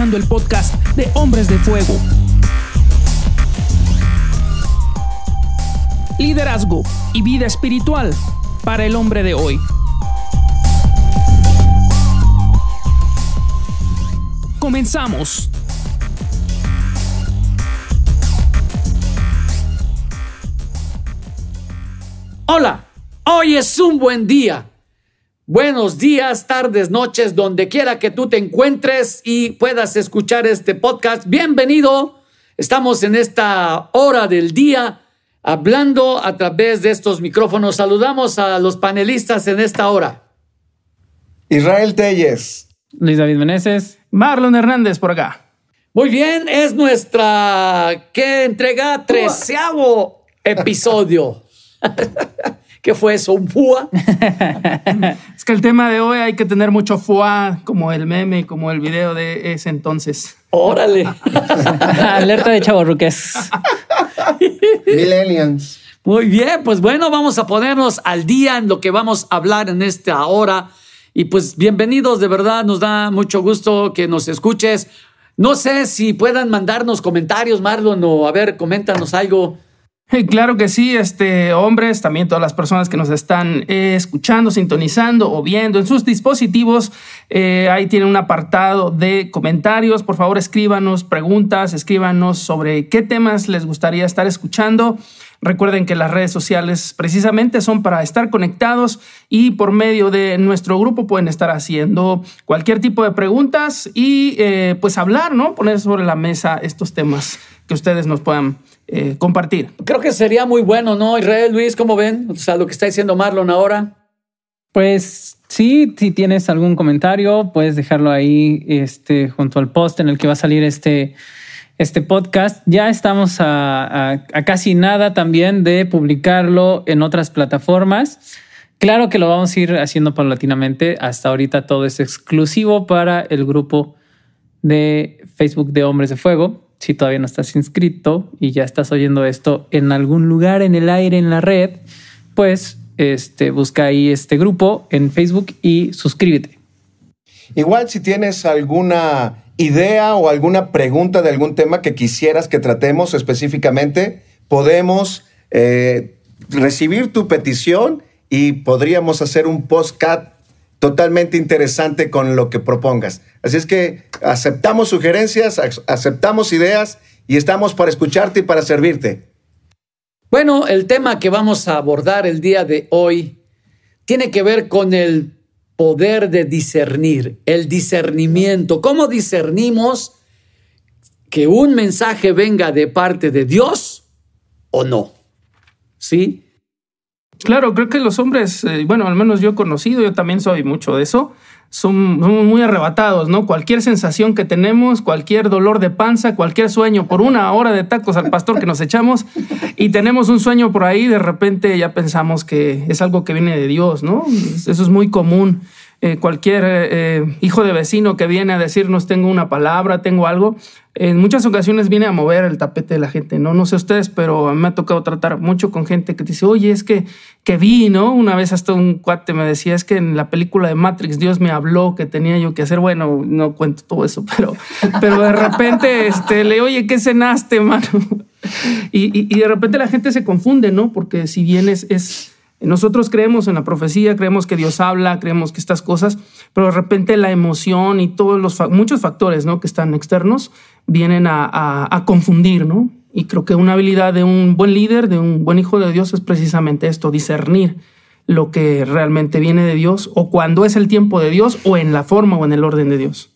El podcast de Hombres de Fuego. Liderazgo y vida espiritual para el hombre de hoy. Comenzamos. Hola, hoy es un buen día. Buenos días, tardes, noches, donde quiera que tú te encuentres y puedas escuchar este podcast. Bienvenido. Estamos en esta hora del día hablando a través de estos micrófonos. Saludamos a los panelistas en esta hora. Israel Telles. Luis David Meneses. Marlon Hernández por acá. Muy bien, es nuestra ¿qué entrega? Treceavo episodio. ¿Qué fue eso? ¿Un FUA? es que el tema de hoy hay que tener mucho FUA, como el meme, como el video de ese entonces. Órale. Alerta de chavorruques. Millennials. Muy bien, pues bueno, vamos a ponernos al día en lo que vamos a hablar en esta hora. Y pues bienvenidos, de verdad, nos da mucho gusto que nos escuches. No sé si puedan mandarnos comentarios, Marlon, o a ver, coméntanos algo. Claro que sí, este, hombres, también todas las personas que nos están eh, escuchando, sintonizando o viendo en sus dispositivos, eh, ahí tienen un apartado de comentarios. Por favor, escríbanos preguntas, escríbanos sobre qué temas les gustaría estar escuchando. Recuerden que las redes sociales precisamente son para estar conectados y por medio de nuestro grupo pueden estar haciendo cualquier tipo de preguntas y eh, pues hablar, ¿no? Poner sobre la mesa estos temas que ustedes nos puedan eh, compartir. Creo que sería muy bueno, ¿no? Israel, Luis, ¿cómo ven? O sea, lo que está diciendo Marlon ahora. Pues sí, si tienes algún comentario, puedes dejarlo ahí este, junto al post en el que va a salir este, este podcast. Ya estamos a, casi nada también de publicarlo en otras plataformas. Claro que lo vamos a ir haciendo paulatinamente. Hasta ahorita todo es exclusivo para el grupo de Facebook de Hombres de Fuego. Si todavía no estás inscrito y ya estás oyendo esto en algún lugar en el aire, en la red, pues este, busca ahí este grupo en Facebook y suscríbete. Igual si tienes alguna idea o alguna pregunta de algún tema que quisieras que tratemos específicamente, podemos eh, recibir tu petición y podríamos hacer un postcat totalmente interesante con lo que propongas. Así es que aceptamos sugerencias, aceptamos ideas y estamos para escucharte y para servirte. Bueno, el tema que vamos a abordar el día de hoy tiene que ver con el poder de discernir, el discernimiento. ¿Cómo discernimos que un mensaje venga de parte de Dios o no? ¿Sí? Claro, creo que los hombres, eh, bueno, al menos yo he conocido, yo también soy mucho de eso, son, muy arrebatados, ¿no? Cualquier sensación que tenemos, cualquier dolor de panza, cualquier sueño, por una hora de tacos al pastor que nos echamos y tenemos un sueño por ahí, de repente ya pensamos que es algo que viene de Dios, ¿no? Eso es muy común. Eh, cualquier eh, hijo de vecino que viene a decirnos tengo una palabra, tengo algo, en muchas ocasiones viene a mover el tapete de la gente, ¿no? No sé ustedes, pero me ha tocado tratar mucho con gente que dice, oye, es que, que vi, ¿no? Una vez hasta un cuate me decía, es que en la película de Matrix Dios me habló que tenía yo que hacer, bueno, no cuento todo eso, pero, pero de repente este, le, oye, ¿qué cenaste, mano? Y, y, de repente la gente se confunde, ¿no? Porque si bien es, es nosotros creemos en la profecía, creemos que Dios habla, creemos que estas cosas, pero de repente la emoción y todos los muchos factores ¿no? que están externos vienen a, confundir, ¿no? Y creo que una habilidad de un buen líder, de un buen hijo de Dios, es precisamente esto, discernir lo que realmente viene de Dios o cuando es el tiempo de Dios o en la forma o en el orden de Dios.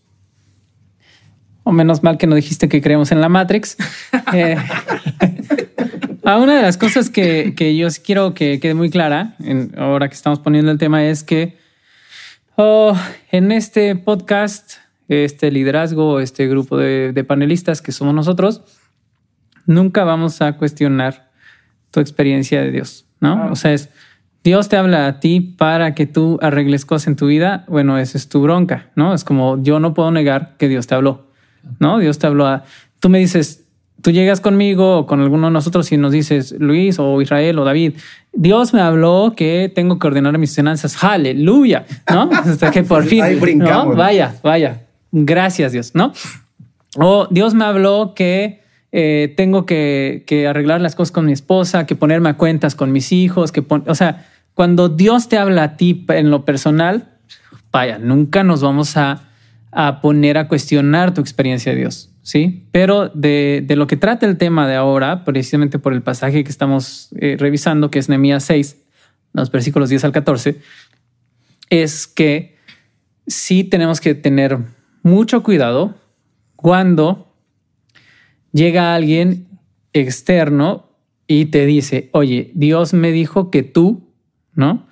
O menos mal que no dijiste que creemos en la Matrix. eh, Ah, una de las cosas que, que yo quiero que quede muy clara, en, ahora que estamos poniendo el tema, es que oh, en este podcast, este liderazgo, este grupo de, de panelistas que somos nosotros, nunca vamos a cuestionar tu experiencia de Dios, ¿no? O sea, es Dios te habla a ti para que tú arregles cosas en tu vida. Bueno, esa es tu bronca, ¿no? Es como yo no puedo negar que Dios te habló, ¿no? Dios te habló a. Tú me dices, tú llegas conmigo o con alguno de nosotros y nos dices, Luis o Israel o David, Dios me habló que tengo que ordenar mis finanzas. Aleluya, ¿no? Hasta que por fin, Ahí brincamos. vaya, vaya. gracias Dios, ¿no? O Dios me habló que eh, tengo que, que, arreglar las cosas con mi esposa, que ponerme a cuentas con mis hijos, que o sea, cuando Dios te habla a ti en lo personal, vaya, nunca nos vamos a, a poner a cuestionar tu experiencia de Dios, ¿sí? Pero de, de, lo que trata el tema de ahora, precisamente por el pasaje que estamos eh, revisando, que es Nehemías 6, los versículos 10 al 14, es que sí tenemos que tener mucho cuidado cuando llega alguien externo y te dice, oye, Dios me dijo que tú, ¿no?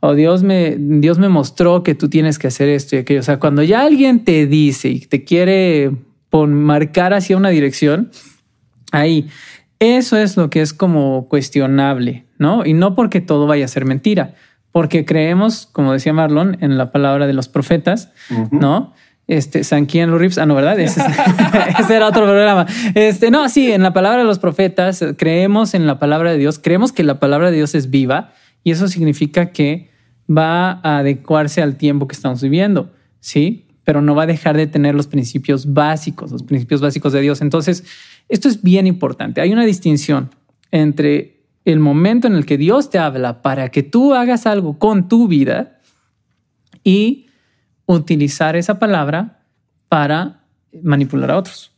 O Dios me, Dios me mostró que tú tienes que hacer esto y aquello. O sea, cuando ya alguien te dice y te quiere marcar hacia una dirección, ahí, eso es lo que es como cuestionable, ¿no? Y no porque todo vaya a ser mentira, porque creemos, como decía Marlon, en la palabra de los profetas, ¿no? Este, San Quién Rips, ah, no, ¿verdad? Ese, era otro programa. Este, no, sí, en la palabra de los profetas, creemos en la palabra de Dios, creemos que la palabra de Dios es viva y eso significa que va a adecuarse al tiempo que estamos viviendo, ¿sí? Pero no va a dejar de tener los principios básicos, los principios básicos de Dios. Entonces, esto es bien importante. Hay una distinción entre el momento en el que Dios te habla para que tú hagas algo con tu vida y utilizar esa palabra para manipular a otros.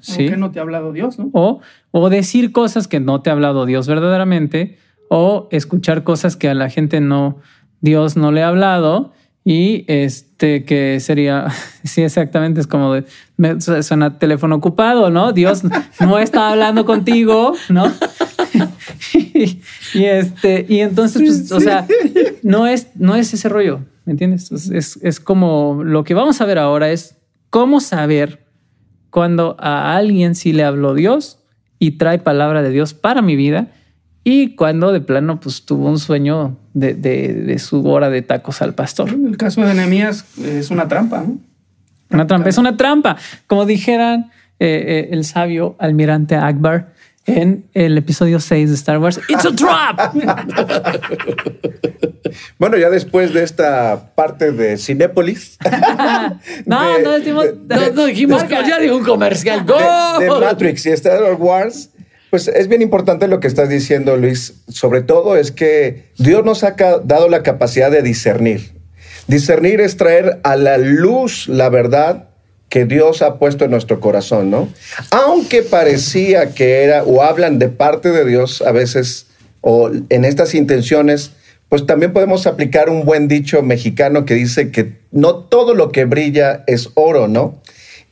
¿Sí? no te ha hablado Dios, ¿no? O, o decir cosas que no te ha hablado Dios verdaderamente, o escuchar cosas que a la gente no, Dios no le ha hablado, y este que sería, sí, exactamente, es como de, me suena teléfono ocupado, ¿no? Dios no está hablando contigo, ¿no? y, este, y entonces, pues, o sea, no es, no es ese rollo, ¿me entiendes? Es, es como lo que vamos a ver ahora es cómo saber cuando a alguien sí le habló Dios y trae palabra de Dios para mi vida y cuando de plano pues tuvo un sueño de, de, de su hora de tacos al pastor. El caso de Nehemías es una trampa, ¿no? Una trampa, es una trampa. Como dijeran eh, eh, el sabio almirante Akbar, en el episodio 6 de Star Wars. It's a trap. bueno, ya después de esta parte de Cinépolis. no, no decimos. no, dijimos que ya dijo un comercial. Go. De, Matrix y Star Wars. Pues es bien importante lo que estás diciendo, Luis. Sobre todo es que Dios nos ha dado la capacidad de discernir. Discernir es traer a la luz la verdad que Dios ha puesto en nuestro corazón, ¿no? Aunque parecía que era o hablan de parte de Dios a veces o en estas intenciones, pues también podemos aplicar un buen dicho mexicano que dice que no todo lo que brilla es oro, ¿no?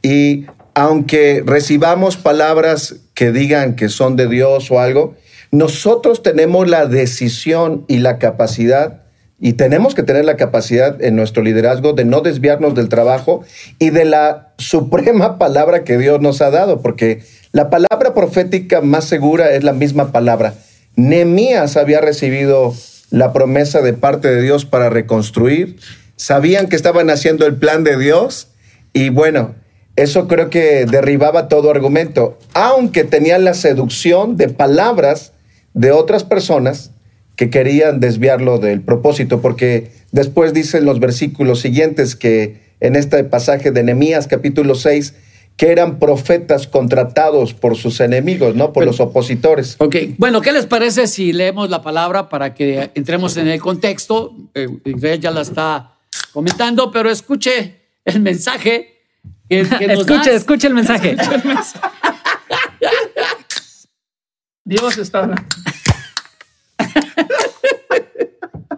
Y aunque recibamos palabras que digan que son de Dios o algo, nosotros tenemos la decisión y la capacidad y tenemos que tener la capacidad en nuestro liderazgo de no desviarnos del trabajo y de la suprema palabra que Dios nos ha dado, porque la palabra profética más segura es la misma palabra. Nemías había recibido la promesa de parte de Dios para reconstruir, sabían que estaban haciendo el plan de Dios y bueno, eso creo que derribaba todo argumento, aunque tenían la seducción de palabras de otras personas que querían desviarlo del propósito, porque después dicen los versículos siguientes que en este pasaje de Nehemías capítulo 6, que eran profetas contratados por sus enemigos, ¿no? Por los opositores. Ok, bueno, ¿qué les parece si leemos la palabra para que entremos en el contexto? Eh, ya la está comentando, pero escuche el mensaje. Que, escuche, escuche el mensaje. Dios está hablando.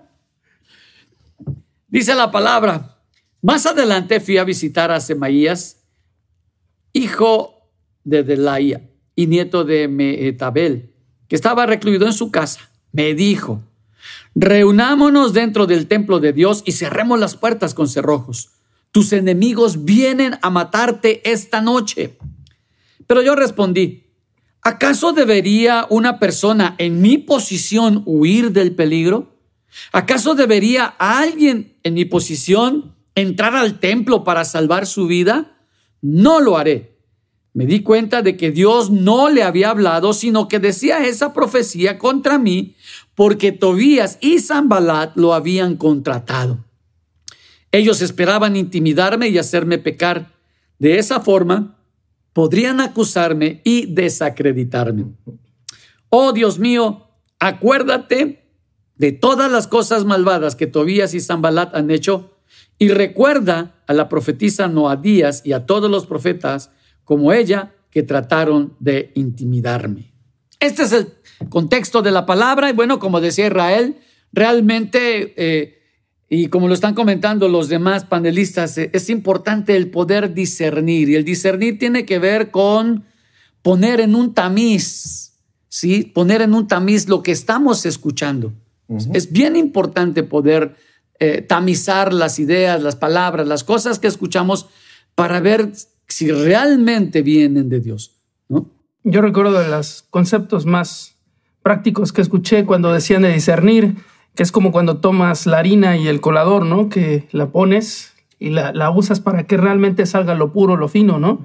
Dice la palabra. Más adelante fui a visitar a Semaías, hijo de Delaía y nieto de Metabel, que estaba recluido en su casa. Me dijo, reunámonos dentro del templo de Dios y cerremos las puertas con cerrojos. Tus enemigos vienen a matarte esta noche. Pero yo respondí, ¿acaso debería una persona en mi posición huir del peligro? ¿Acaso debería alguien en mi posición entrar al templo para salvar su vida? No lo haré. Me di cuenta de que Dios no le había hablado, sino que decía esa profecía contra mí, porque Tobías y Zambalat lo habían contratado. Ellos esperaban intimidarme y hacerme pecar. De esa forma, podrían acusarme y desacreditarme. Oh Dios mío, acuérdate de todas las cosas malvadas que Tobías y Zambalat han hecho y recuerda a la profetisa Noadías y a todos los profetas como ella que trataron de intimidarme. Este es el contexto de la palabra y bueno, como decía Israel, realmente, eh, y como lo están comentando los demás panelistas, eh, es importante el poder discernir y el discernir tiene que ver con poner en un tamiz, ¿sí? Poner en un tamiz lo que estamos escuchando. Es bien importante poder eh, tamizar las ideas, las palabras, las cosas que escuchamos para ver si realmente vienen de Dios. ¿no? Yo recuerdo de los conceptos más prácticos que escuché cuando decían de discernir, que es como cuando tomas la harina y el colador, ¿no? Que la pones y la, usas para que realmente salga lo puro, lo fino, ¿no?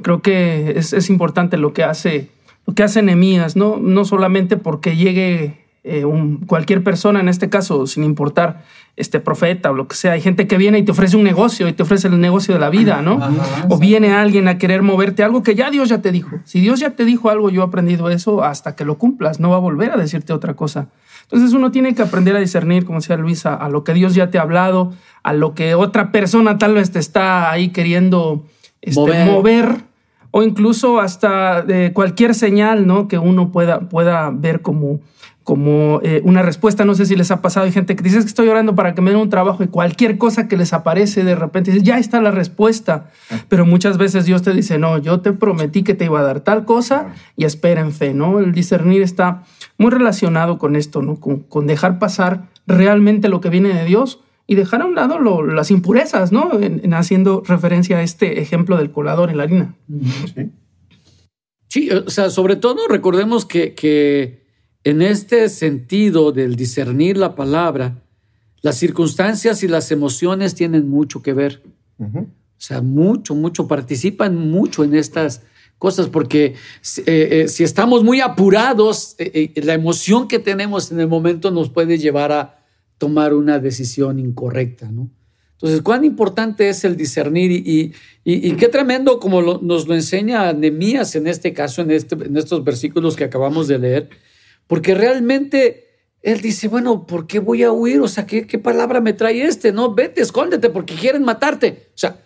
Creo que es, importante lo que hace, lo que hace Nehemías, ¿no? No solamente porque llegue eh, cualquier persona, en este caso, sin importar este profeta o lo que sea, hay gente que viene y te ofrece un negocio y te ofrece el negocio de la vida, ¿no? o viene alguien a querer moverte algo que ya Dios ya te dijo. Si Dios ya te dijo algo, yo he aprendido eso hasta que lo cumplas, no va a volver a decirte otra cosa. Entonces uno tiene que aprender a discernir, como decía Luisa, a lo que Dios ya te ha hablado, a lo que otra persona tal vez te está ahí queriendo este, mover. o incluso hasta de cualquier señal, ¿no? Que uno pueda, pueda ver como como eh, una respuesta. No sé si les ha pasado. Hay gente que dice que estoy orando para que me den un trabajo y cualquier cosa que les aparece de repente dice ya está la respuesta. Pero muchas veces Dios te dice no, yo te prometí que te iba a dar tal cosa y espera en fe, ¿no? El discernir está muy relacionado con esto, ¿no? Con, dejar pasar realmente lo que viene de Dios y dejar a un lado las impurezas, ¿no? En, haciendo referencia a este ejemplo del colador en la harina. Sí. Sí, o sea, sobre todo recordemos que, que en este sentido del discernir la palabra, las circunstancias y las emociones tienen mucho que ver. O sea, mucho, mucho, participan mucho en estas cosas, porque eh, eh, si estamos muy apurados, eh, la emoción que tenemos en el momento nos puede llevar a tomar una decisión incorrecta, ¿no? Entonces, cuán importante es el discernir y, y, qué tremendo como nos lo enseña Nemías en este caso, en, este, en estos versículos que acabamos de leer, porque realmente él dice, bueno, ¿por qué voy a huir? O sea, ¿qué, palabra me trae este? No, vete, escóndete porque quieren matarte. O sea,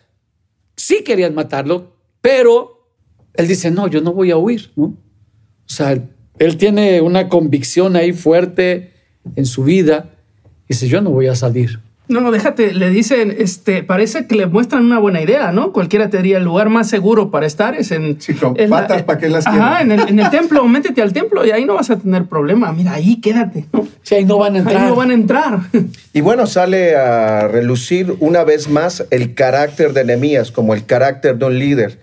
sí querían matarlo, pero él dice, no, yo no voy a huir, ¿no? O sea, él tiene una convicción ahí fuerte en su vida. Dice, yo no voy a salir. No, no, déjate, le dicen, este, parece que le muestran una buena idea, ¿no? Cualquiera te diría el lugar más seguro para estar es en. Sí, con patas para que las Ajá, en el, en el, templo, métete al templo y ahí no vas a tener problema. Mira, ahí quédate. Sí, ahí no van a entrar. Ahí no van a entrar. Y bueno, sale a relucir una vez más el carácter de Nemías como el carácter de un líder.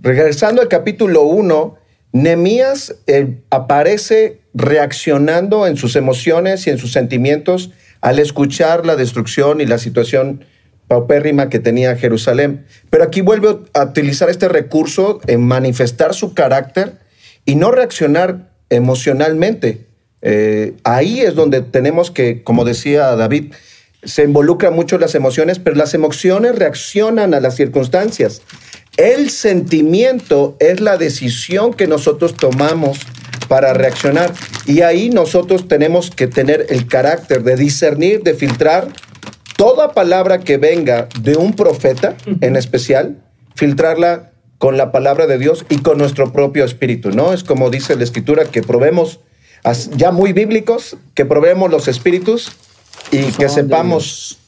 Regresando al capítulo 1, Nemías eh, aparece reaccionando en sus emociones y en sus sentimientos al escuchar la destrucción y la situación paupérrima que tenía Jerusalén. Pero aquí vuelve a utilizar este recurso en manifestar su carácter y no reaccionar emocionalmente. Eh, ahí es donde tenemos que, como decía David, se involucran mucho las emociones, pero las emociones reaccionan a las circunstancias. El sentimiento es la decisión que nosotros tomamos para reaccionar. Y ahí nosotros tenemos que tener el carácter de discernir, de filtrar toda palabra que venga de un profeta en especial, filtrarla con la palabra de Dios y con nuestro propio espíritu, ¿no? Es como dice la escritura que probemos, ya muy bíblicos, que probemos los espíritus y que sepamos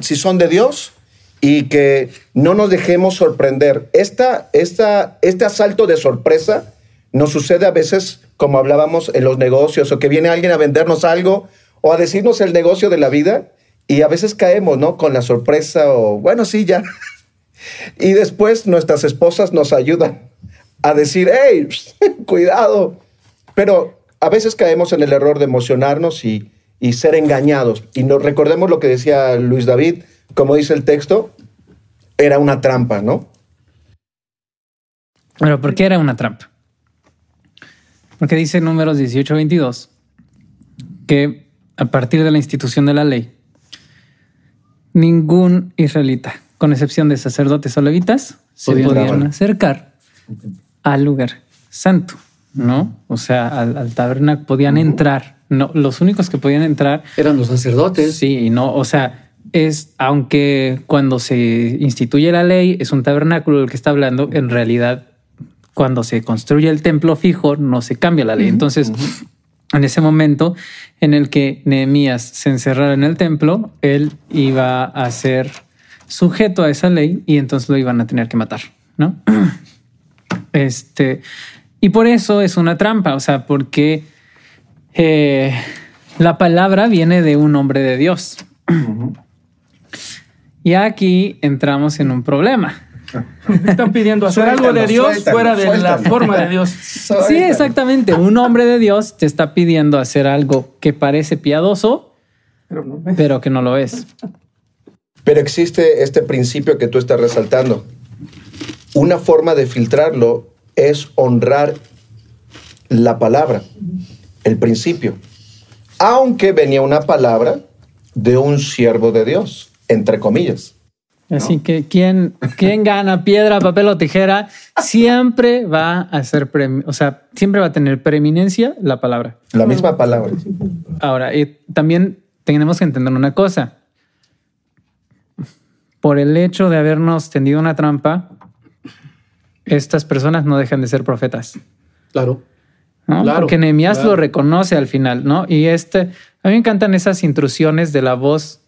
si son de Dios y que no nos dejemos sorprender. Esta, esta, este asalto de sorpresa nos sucede a veces, como hablábamos en los negocios, o que viene alguien a vendernos algo o a decirnos el negocio de la vida y a veces caemos, ¿no? Con la sorpresa o, bueno, sí, ya. y después nuestras esposas nos ayudan a decir, hey, cuidado. Pero a veces caemos en el error de emocionarnos y, y ser engañados. Y nos recordemos lo que decía Luis David, como dice el texto, era una trampa, ¿no? Pero ¿por qué era una trampa? Porque dice números 18 22 que a partir de la institución de la ley, ningún israelita, con excepción de sacerdotes o levitas, se Podían acercar al lugar santo, ¿no? O sea, al, al tabernáculo podían entrar. No, los únicos que podían entrar Eran los sacerdotes. Sí, no, o sea, es aunque cuando se instituye la ley es un tabernáculo el que está hablando, en realidad cuando se construye el templo fijo no se cambia la ley. Entonces, en ese momento en el que Nehemías se encerrara en el templo, él iba a ser sujeto a esa ley y entonces lo iban a tener que matar, ¿no? Este, y por eso es una trampa, o sea, porque eh, la palabra viene de un hombre de Dios. Y aquí entramos en un problema. Están pidiendo hacer algo de Dios suéltalo, fuera de la forma de Dios. Sí, exactamente. Un hombre de Dios te está pidiendo hacer algo que parece piadoso, Pero no. pero que no lo es. Pero existe este principio que tú estás resaltando. Una forma de filtrarlo es honrar la palabra, el principio. Aunque venía una palabra de un siervo de Dios, entre comillas. Así que quien, quien gana piedra, papel o tijera siempre va a ser, o sea, siempre va a tener preeminencia la palabra. La misma palabra. Ahora, eh, también tenemos que entender una cosa. Por el hecho de habernos tendido una trampa, estas personas no dejan de ser profetas. Claro. ¿no? Claro, Porque Nehemías claro. lo reconoce al final, ¿no? Y este, a mí me encantan esas intrusiones de la voz.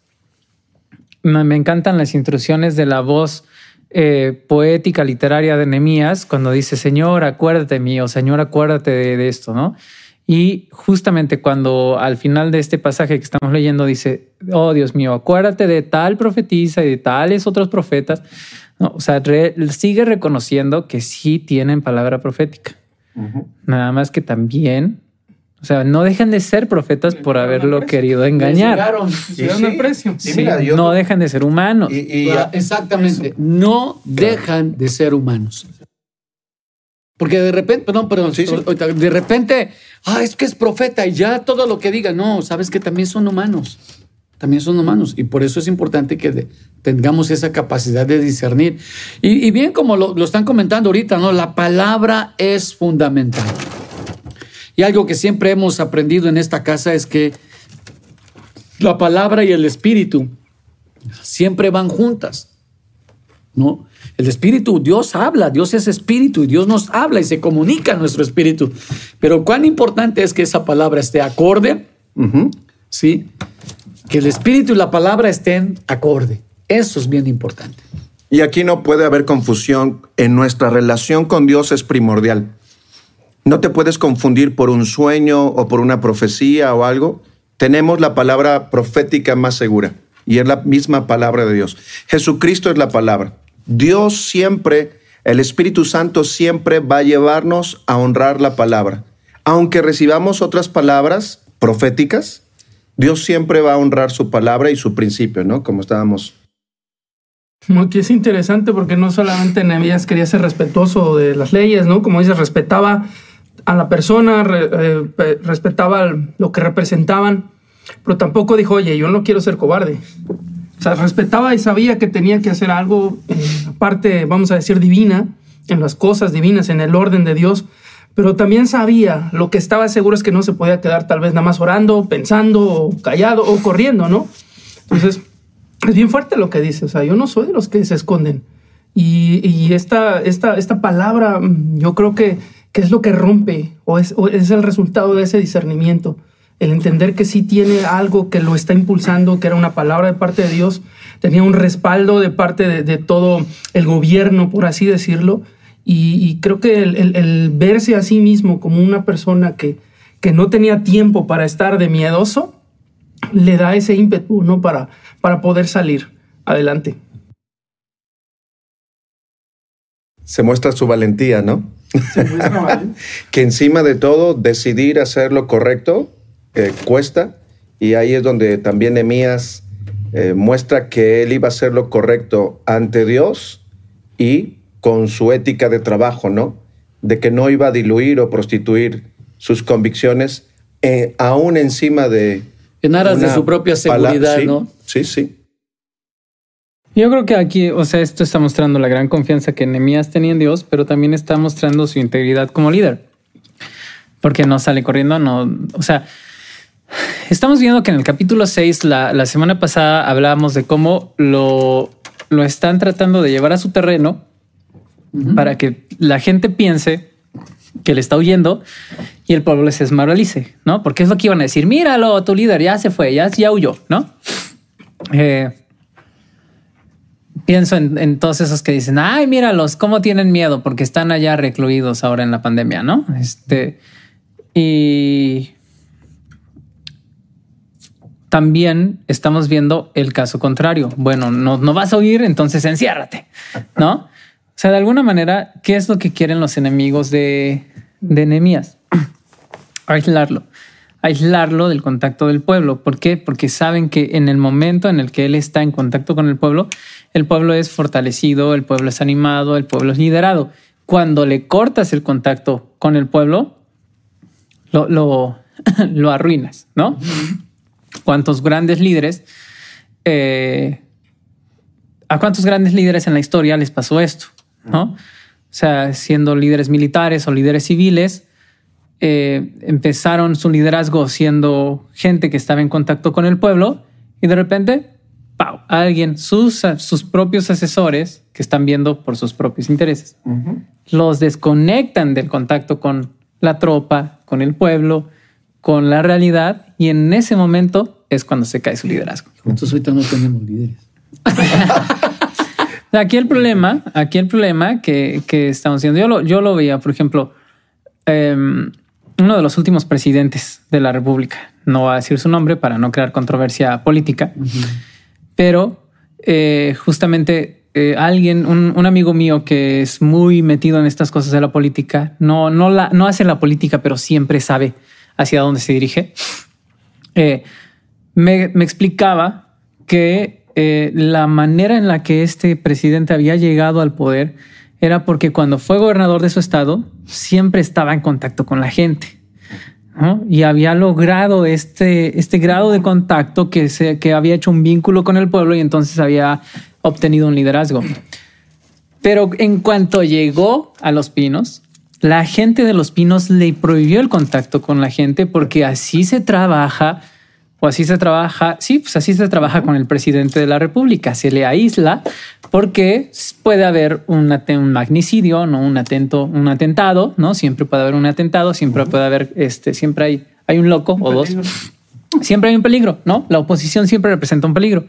Me, encantan las intrusiones de la voz eh, poética, literaria de Nehemías, cuando dice, Señor, acuérdate de mí, o Señor, acuérdate de, de esto, ¿no? Y justamente cuando al final de este pasaje que estamos leyendo dice, oh Dios mío, acuérdate de tal profetisa y de tales otros profetas, ¿no? o sea, re- sigue reconociendo que sí tienen palabra profética. Nada más que también, o sea, no dejan de ser profetas por haberlo querido engañar. Precio. Sí, mira, yo- no dejan de ser humanos. y- y- Exactamente. No dejan de ser humanos. Porque de repente, perdón, perdón, Sí, sí. ahorita, de repente, ah, es que es profeta y ya todo lo que diga, no, sabes que también son humanos, también son humanos y por eso es importante que de- tengamos esa capacidad de discernir. Y, y bien como lo, lo están comentando ahorita, ¿no? La palabra es fundamental. Y algo que siempre hemos aprendido en esta casa es que la palabra y el espíritu siempre van juntas. ¿no? El espíritu, Dios habla, Dios es espíritu y Dios nos habla y se comunica a nuestro espíritu. Pero cuán importante es que esa palabra esté acorde. ¿sí? Que el espíritu y la palabra estén acorde. Eso es bien importante. Y aquí no puede haber confusión. En nuestra relación con Dios es primordial. No te puedes confundir por un sueño o por una profecía o algo. Tenemos la palabra profética más segura y es la misma palabra de Dios. Jesucristo es la palabra. Dios siempre, el Espíritu Santo siempre va a llevarnos a honrar la palabra. Aunque recibamos otras palabras proféticas, Dios siempre va a honrar su palabra y su principio, ¿no? Como estábamos que es interesante porque no solamente Nehemías quería ser respetuoso de las leyes, ¿no? Como dices, respetaba a la persona, re- eh, pe- respetaba lo que representaban, pero tampoco dijo, oye, yo no quiero ser cobarde. O sea, respetaba y sabía que tenía que hacer algo en la parte, vamos a decir, divina, en las cosas divinas, en el orden de Dios, pero también sabía, lo que estaba seguro es que no se podía quedar tal vez nada más orando, pensando, callado o corriendo, ¿no? Entonces, es bien fuerte lo que dice. O sea, yo no soy de los que se esconden. Y, y esta, esta, esta palabra, mm, yo creo que, que es lo que rompe o es, es el resultado de ese discernimiento. El entender que sí tiene algo que lo está impulsando, que era una palabra de parte de Dios, tenía un respaldo de parte de, todo el gobierno, por así decirlo. Y, creo que el, el- el verse a sí mismo como una persona que, que no tenía tiempo para estar de miedoso, le da ese ímpetu, ¿no? Para, para poder salir adelante. se muestra su valentía, ¿no? que encima de todo decidir hacer lo correcto eh, cuesta y ahí es donde también Emías muestra que él iba a hacer lo correcto ante Dios y con su ética de trabajo, ¿no? De que no iba a diluir o prostituir sus convicciones eh, aún encima de En aras de su propia pala- seguridad, sí, ¿no? Sí, sí. Yo creo que aquí, o sea, esto está mostrando la gran confianza que Nehemías tenía en Dios, pero también está mostrando su integridad como líder. Porque no sale corriendo, no, o sea, estamos viendo que en el capítulo 6, la, la semana pasada hablábamos de cómo lo, lo están tratando de llevar a su terreno para que la gente piense que le está huyendo y el pueblo se desmoralice, ¿no? Porque es lo que iban a decir, míralo, tu líder ya se fue, ya, ya huyó, ¿no? Eh, pienso en, todos esos que dicen, ay, míralos, cómo tienen miedo porque están allá recluidos ahora en la pandemia, ¿no? Este, y también estamos viendo el caso contrario. Bueno, no, no vas a huir, entonces enciérrate, ¿no? O sea, de alguna manera, ¿qué es lo que quieren los enemigos de, de? Aislarlo. Aislarlo del contacto del pueblo. ¿Por qué? Porque saben que en el momento en el que él está en contacto con el pueblo, el pueblo es fortalecido, el pueblo es animado, el pueblo es liderado. Cuando le cortas el contacto con el pueblo, lo, lo, arruinas, ¿no? ¿Cuántos grandes líderes eh, ¿A cuántos grandes líderes en la historia les pasó esto? ¿no? O sea, siendo líderes militares o líderes civiles, eh, empezaron su liderazgo siendo gente que estaba en contacto con el pueblo y de repente, Alguien, sus, sus propios asesores, que están viendo por sus propios intereses, uh -huh. los desconectan del contacto con la tropa, con el pueblo, con la realidad y en ese momento es cuando se cae su liderazgo. Entonces ahorita no tenemos líderes. Aquí el problema, aquí el problema que, que estamos haciendo, yo lo, yo lo veía, por ejemplo, eh, uno de los últimos presidentes de la República, no voy a decir su nombre para no crear controversia política, uh -huh. Pero eh, justamente eh, alguien, un, amigo mío que es muy metido en estas cosas de la política, no, no, la, no hace la política, pero siempre sabe hacia dónde se dirige, eh, me, explicaba que la manera en la que este presidente había llegado al poder era porque cuando fue gobernador de su estado siempre estaba en contacto con la gente ¿no? y había logrado este, este grado de contacto que, se, que había hecho un vínculo con el pueblo y entonces había obtenido un liderazgo. Pero en cuanto llegó a Los Pinos, la gente de Los Pinos le prohibió el contacto con la gente porque así se trabaja o así se trabaja, sí, pues así se trabaja con el presidente de la República, se le aísla porque puede haber un, un magnicidio, no un atento, un atentado, no siempre puede haber un atentado, siempre puede haber, este, siempre hay, hay un loco un o dos, siempre hay un peligro, no? La oposición siempre representa un peligro.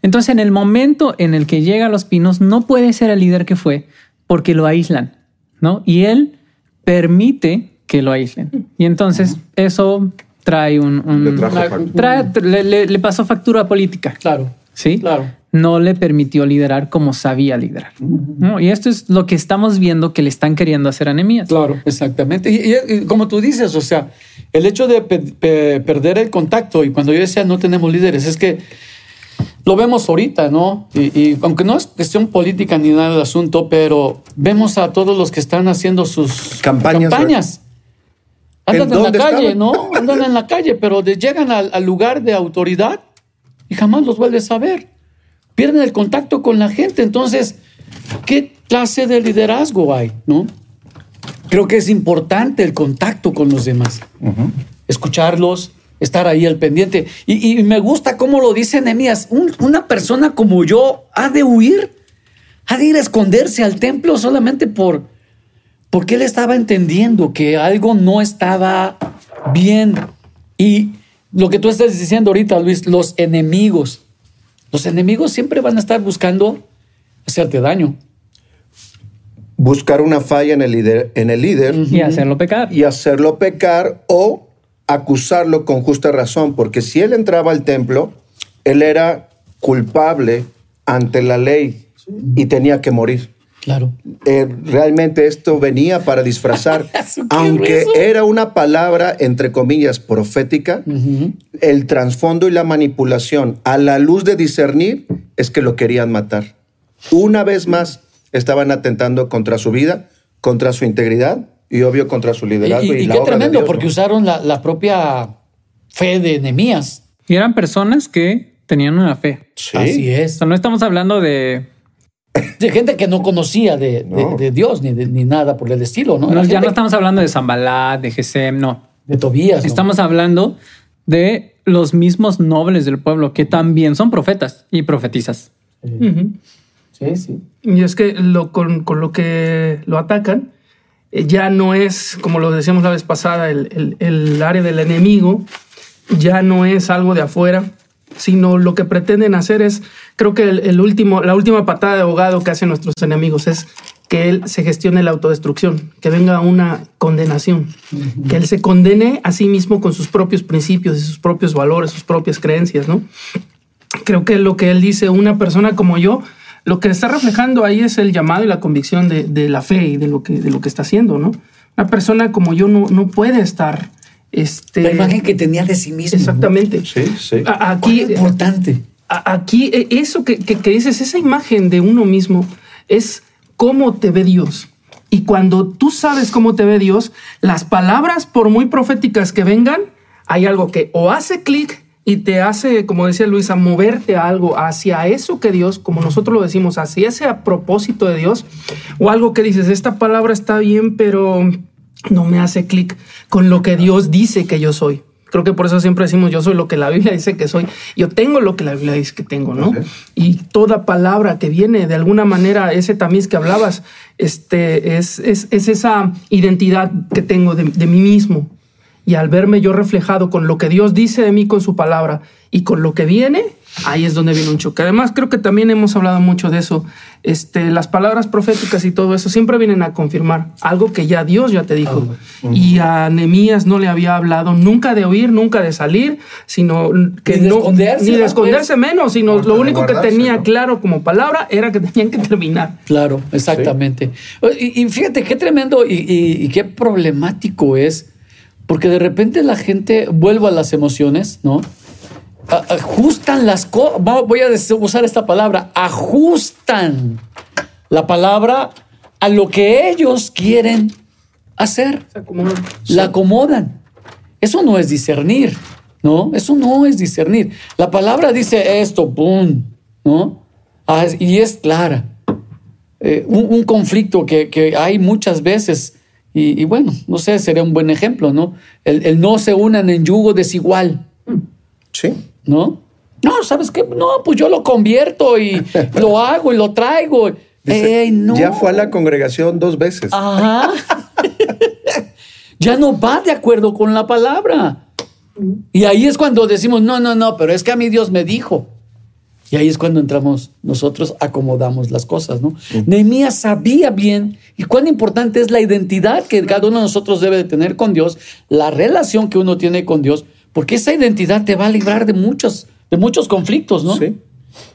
Entonces, en el momento en el que llega a los pinos, no puede ser el líder que fue porque lo aíslan, no? Y él permite que lo aíslen. Y entonces eso trae un, un le, trae, trae, le, le, le, pasó factura política. Claro. Sí. Claro. No le permitió liderar como sabía liderar. Uh -huh. ¿no? Y esto es lo que estamos viendo que le están queriendo hacer a Nehemías. Claro, exactamente. Y, y, y, como tú dices, o sea, el hecho de pe pe perder el contacto y cuando yo decía no tenemos líderes, es que lo vemos ahorita, ¿no? Y, y, aunque no es cuestión política ni nada del asunto, pero vemos a todos los que están haciendo sus campañas. campañas Andan en, en la calle, estaban? ¿no? Andan en la calle, pero llegan al, al, lugar de autoridad y jamás los vuelves a ver. Pierden el contacto con la gente. Entonces, ¿qué clase de liderazgo hay, no? Creo que es importante el contacto con los demás. Uh -huh. Escucharlos, estar ahí al pendiente. Y, y, me gusta cómo lo dice Nehemías. Un, una persona como yo ha de huir, ha de ir a esconderse al templo solamente por porque él estaba entendiendo que algo no estaba bien. Y lo que tú estás diciendo ahorita, Luis, los enemigos. Los enemigos siempre van a estar buscando hacerte daño. Buscar una falla en el líder. En el líder uh -huh. Y hacerlo pecar. Y hacerlo pecar o acusarlo con justa razón. Porque si él entraba al templo, él era culpable ante la ley sí. y tenía que morir. Claro. Eh, realmente esto venía para disfrazar, aunque grueso. era una palabra, entre comillas, profética, uh -huh. el trasfondo y la manipulación a la luz de discernir es que lo querían matar. Una vez más estaban atentando contra su vida, contra su integridad y obvio contra su liderazgo. Y, y, y qué tremendo, Dios, porque ¿no? usaron la, la, propia fe de Nehemías. Y eran personas que tenían una fe. Sí. Así O es. sea, no estamos hablando de... De gente que no conocía de, de- No. de Dios ni, de- ni nada por el estilo, ¿no? ya no estamos hablando de Zambalat, de Gesem, no. de Tobías. ¿no? Estamos hablando de los mismos nobles del pueblo que también son profetas y profetizas. Sí, sí. Y es que lo, con, con lo que lo atacan eh, ya no es, como lo decíamos la vez pasada, el, el- el área del enemigo, ya no es algo de afuera, sino lo que pretenden hacer es, creo que el, último, la última patada de abogado que hacen nuestros enemigos es que él se gestione la autodestrucción, que venga una condenación, que él se condene a sí mismo con sus propios principios y sus propios valores, sus propias creencias, ¿no? creo que lo que él dice, una persona como yo, lo que está reflejando ahí es el llamado y la convicción de, la fe y de lo, que, está haciendo, ¿no? Una persona como yo no puede estar... Este, La imagen que tenía de sí mismo. Exactamente. Sí, sí. Aquí importante. aquí eh, eso que, que- que dices, esa imagen de uno mismo es cómo te ve Dios. Y cuando tú sabes cómo te ve Dios, las palabras, por muy proféticas que vengan, hay algo que o hace clic y te hace, como decía Luisa, moverte a algo hacia eso que Dios, como nosotros lo decimos, hacia ese a propósito de Dios, o algo que dices, esta palabra está bien, pero no me hace clic con lo que Dios dice que yo soy. Creo que por eso siempre decimos, yo soy lo que la Biblia dice que soy, yo tengo lo que la Biblia dice que tengo, ¿no? Y toda palabra que viene, de alguna manera, ese tamiz que hablabas, este, es, es, es esa identidad que tengo de, de mí mismo. Y al verme yo reflejado con lo que Dios dice de mí con su palabra y con lo que viene, ahí es donde viene un choque. Además, creo que también hemos hablado mucho de eso. Este, las palabras proféticas y todo eso siempre vienen a confirmar algo que ya Dios ya te dijo. Y a Nehemías no le había hablado nunca de oír, nunca de salir, sino que Ni de no esconderse, ni de esconderse menos, sino Porque lo de único que tenía ¿no? claro como palabra era que tenían que terminar. Claro, exactamente. Y, y fíjate qué tremendo y, y- y qué problemático es, porque de repente la gente vuelve a las emociones, ¿no? Ajustan las cosas, voy a usar esta palabra, ajustan la palabra a lo que ellos quieren hacer la acomodan. Eso no es discernir, ¿no? Eso no es discernir. La palabra dice esto, ¡pum! ¿no? Ah, y es clara. Eh, un, un conflicto que, que hay muchas veces, y, y bueno, no sé, sería un buen ejemplo, ¿no? El, el no se unan en yugo desigual, Sí. ¿no? No, ¿sabes qué? No, pues yo lo convierto y lo hago y lo traigo. Dice, Ey, no. Ya fue a la congregación dos veces. Ajá. ya no va de acuerdo con la palabra. Y ahí es cuando decimos, no, no, no, pero es que a mí Dios me dijo. Y ahí es cuando entramos nosotros, acomodamos las cosas, ¿no? Nehemías sabía bien y cuán importante es la identidad que cada uno de nosotros debe de tener con Dios, la relación que uno tiene con Dios, porque esa identidad te va a librar de muchos, de muchos conflictos, ¿no? Sí.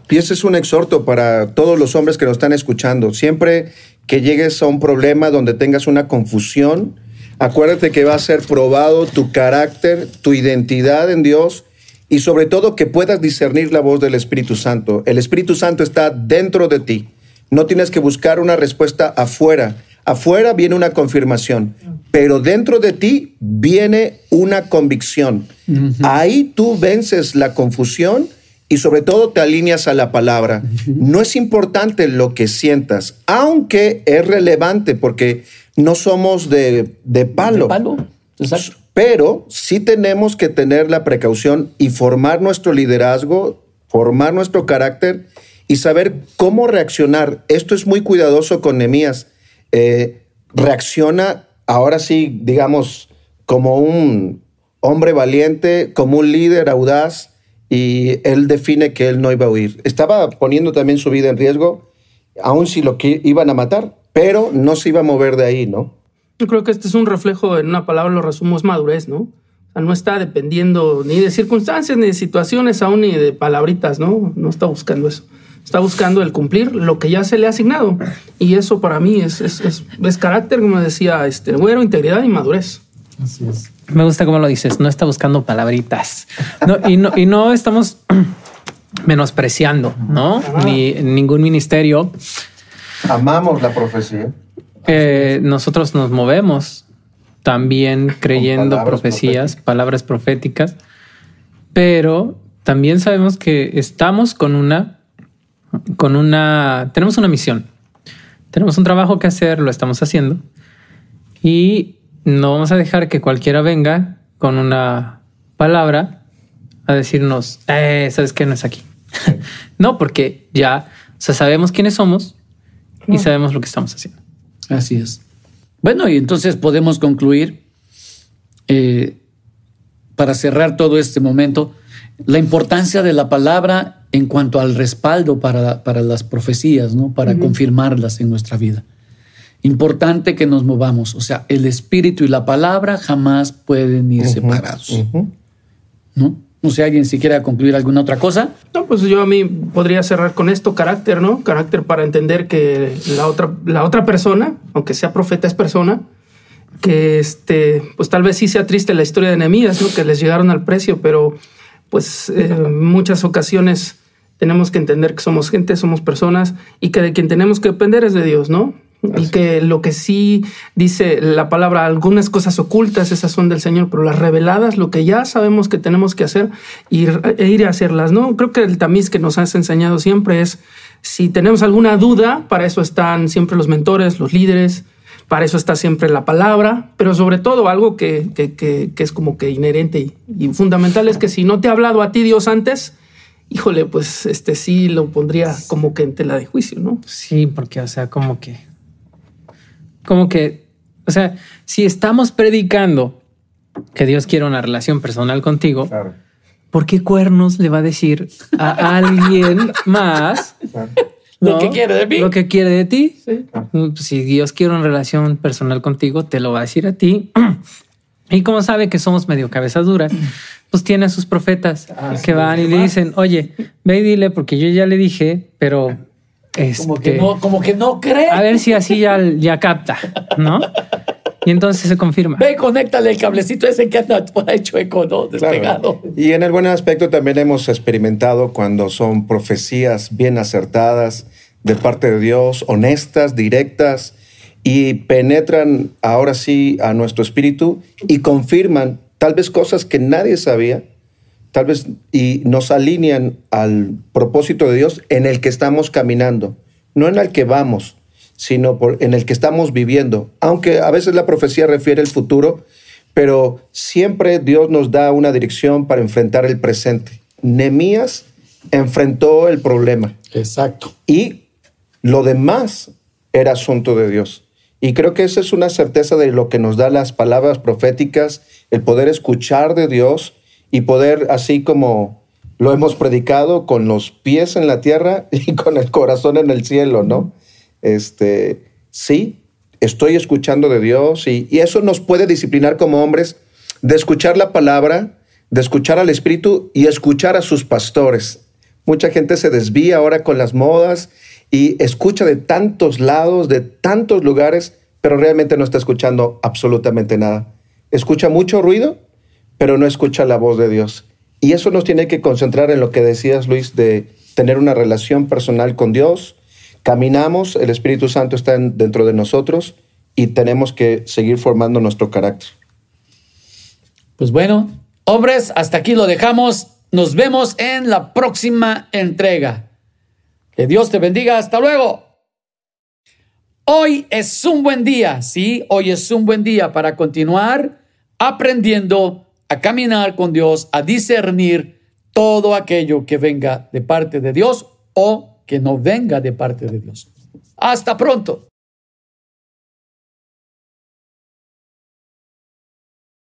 Y ese es un exhorto para todos los hombres que nos están escuchando. Siempre que llegues a un problema donde tengas una confusión, acuérdate que va a ser probado tu carácter, tu identidad en Dios y sobre todo que puedas discernir la voz del Espíritu Santo. El Espíritu Santo está dentro de ti. No tienes que buscar una respuesta afuera. Afuera viene una confirmación, pero dentro de ti viene una convicción. Ahí tú vences la confusión y sobre todo te alineas a la palabra. No es importante lo que sientas, aunque es relevante porque no somos de, de palo. De palo. Exacto. Pero sí tenemos que tener la precaución y formar nuestro liderazgo, formar nuestro carácter y saber cómo reaccionar. Esto es muy cuidadoso con Nemías. reacciona ahora sí, digamos, como un hombre valiente, como un líder audaz y él define que él no iba a huir. Estaba poniendo también su vida en riesgo, aun si lo que iban a matar, pero no se iba a mover de ahí, ¿no? Yo creo que este es un reflejo, en una palabra lo resumo, es madurez, ¿no? O sea, no está dependiendo ni de circunstancias, ni de situaciones, aún ni de palabritas, ¿no? No está buscando eso. Está buscando el cumplir lo que ya se le ha asignado. Y eso para mí es, es, es, es carácter, como decía este güero, integridad y madurez. Así es. Me gusta cómo lo dices, no está buscando palabritas. No, y, no, y no estamos menospreciando, ¿no? Ni ningún ministerio. Amamos la profecía. Eh, nosotros nos movemos también creyendo palabras profecías, proféticas. palabras proféticas, pero también sabemos que estamos con una, con una, tenemos una misión. Tenemos un trabajo que hacer, lo estamos haciendo. Y no vamos a dejar que cualquiera venga con una palabra a decirnos, eh, sabes que no es aquí. no, porque ya o sea, sabemos quiénes somos y sabemos lo que estamos haciendo. Así es. Bueno, y entonces podemos concluir, eh, para cerrar todo este momento, la importancia de la palabra en cuanto al respaldo para, para las profecías, ¿no? para confirmarlas en nuestra vida. Importante que nos movamos, o sea, el espíritu y la palabra jamás pueden ir separados. ¿no? No sé, alguien si quiere concluir alguna otra cosa. No, pues yo a mí podría cerrar con esto, carácter, ¿no? Carácter para entender que la otra, la otra persona, aunque sea profeta, es persona, que este, pues tal vez sí sea triste la historia de Nehemías, ¿no? Que les llegaron al precio, pero pues eh, en muchas ocasiones tenemos que entender que somos gente, somos personas y que de quien tenemos que depender es de Dios, ¿no? Y que lo que sí dice la palabra, algunas cosas ocultas, esas son del Señor, pero las reveladas, lo que ya sabemos que tenemos que hacer, ir, e ir a hacerlas, ¿no? Creo que el tamiz que nos has enseñado siempre es, si tenemos alguna duda, para eso están siempre los mentores, los líderes, para eso está siempre la palabra, pero sobre todo algo que, que, que, que es como que inherente y, y, fundamental es que si no te ha hablado a ti Dios antes, híjole, pues este sí lo pondría como que en tela de juicio, ¿no? Sí, porque, o sea, como que como que, o sea, si estamos predicando que Dios quiere una relación personal contigo, claro. ¿por qué cuernos le va a decir a alguien más claro. ¿no? lo que quiere de mí? Lo que quiere de ti. Sí. Si Dios quiere una relación personal contigo, te lo va a decir a ti. Y como sabe que somos medio cabezas duras, pues tiene a sus profetas ah, que van y le dicen, oye, ve y dile, porque yo ya le dije, pero este, como, que no, como que no cree. A ver si así ya, ya capta, ¿no? Y entonces se confirma. Ve, conéctale el cablecito ese que anda por ahí chueco, ¿no? Despegado. Claro. Y en el buen aspecto también hemos experimentado cuando son profecías bien acertadas de parte de Dios, honestas, directas, y penetran ahora sí a nuestro espíritu y confirman tal vez cosas que nadie sabía, tal vez y nos alinean al propósito de Dios en el que estamos caminando, no en el que vamos, sino por, en el que estamos viviendo. Aunque a veces la profecía refiere el futuro, pero siempre Dios nos da una dirección para enfrentar el presente. Nemías enfrentó el problema. Exacto. Y lo demás era asunto de Dios. Y creo que esa es una certeza de lo que nos da las palabras proféticas, el poder escuchar de Dios y poder, así como lo hemos predicado, con los pies en la tierra y con el corazón en el cielo, ¿no? Este, sí, estoy escuchando de Dios y, y eso nos puede disciplinar como hombres de escuchar la palabra, de escuchar al Espíritu y escuchar a sus pastores. Mucha gente se desvía ahora con las modas y escucha de tantos lados, de tantos lugares, pero realmente no está escuchando absolutamente nada. Escucha mucho ruido, pero no escucha la voz de Dios. Y eso nos tiene que concentrar en lo que decías, Luis, de tener una relación personal con Dios. Caminamos, el Espíritu Santo está dentro de nosotros y tenemos que seguir formando nuestro carácter. Pues bueno, hombres, hasta aquí lo dejamos. Nos vemos en la próxima entrega. Que Dios te bendiga. Hasta luego. Hoy es un buen día, sí, hoy es un buen día para continuar aprendiendo a caminar con Dios, a discernir todo aquello que venga de parte de Dios o que no venga de parte de Dios. Hasta pronto.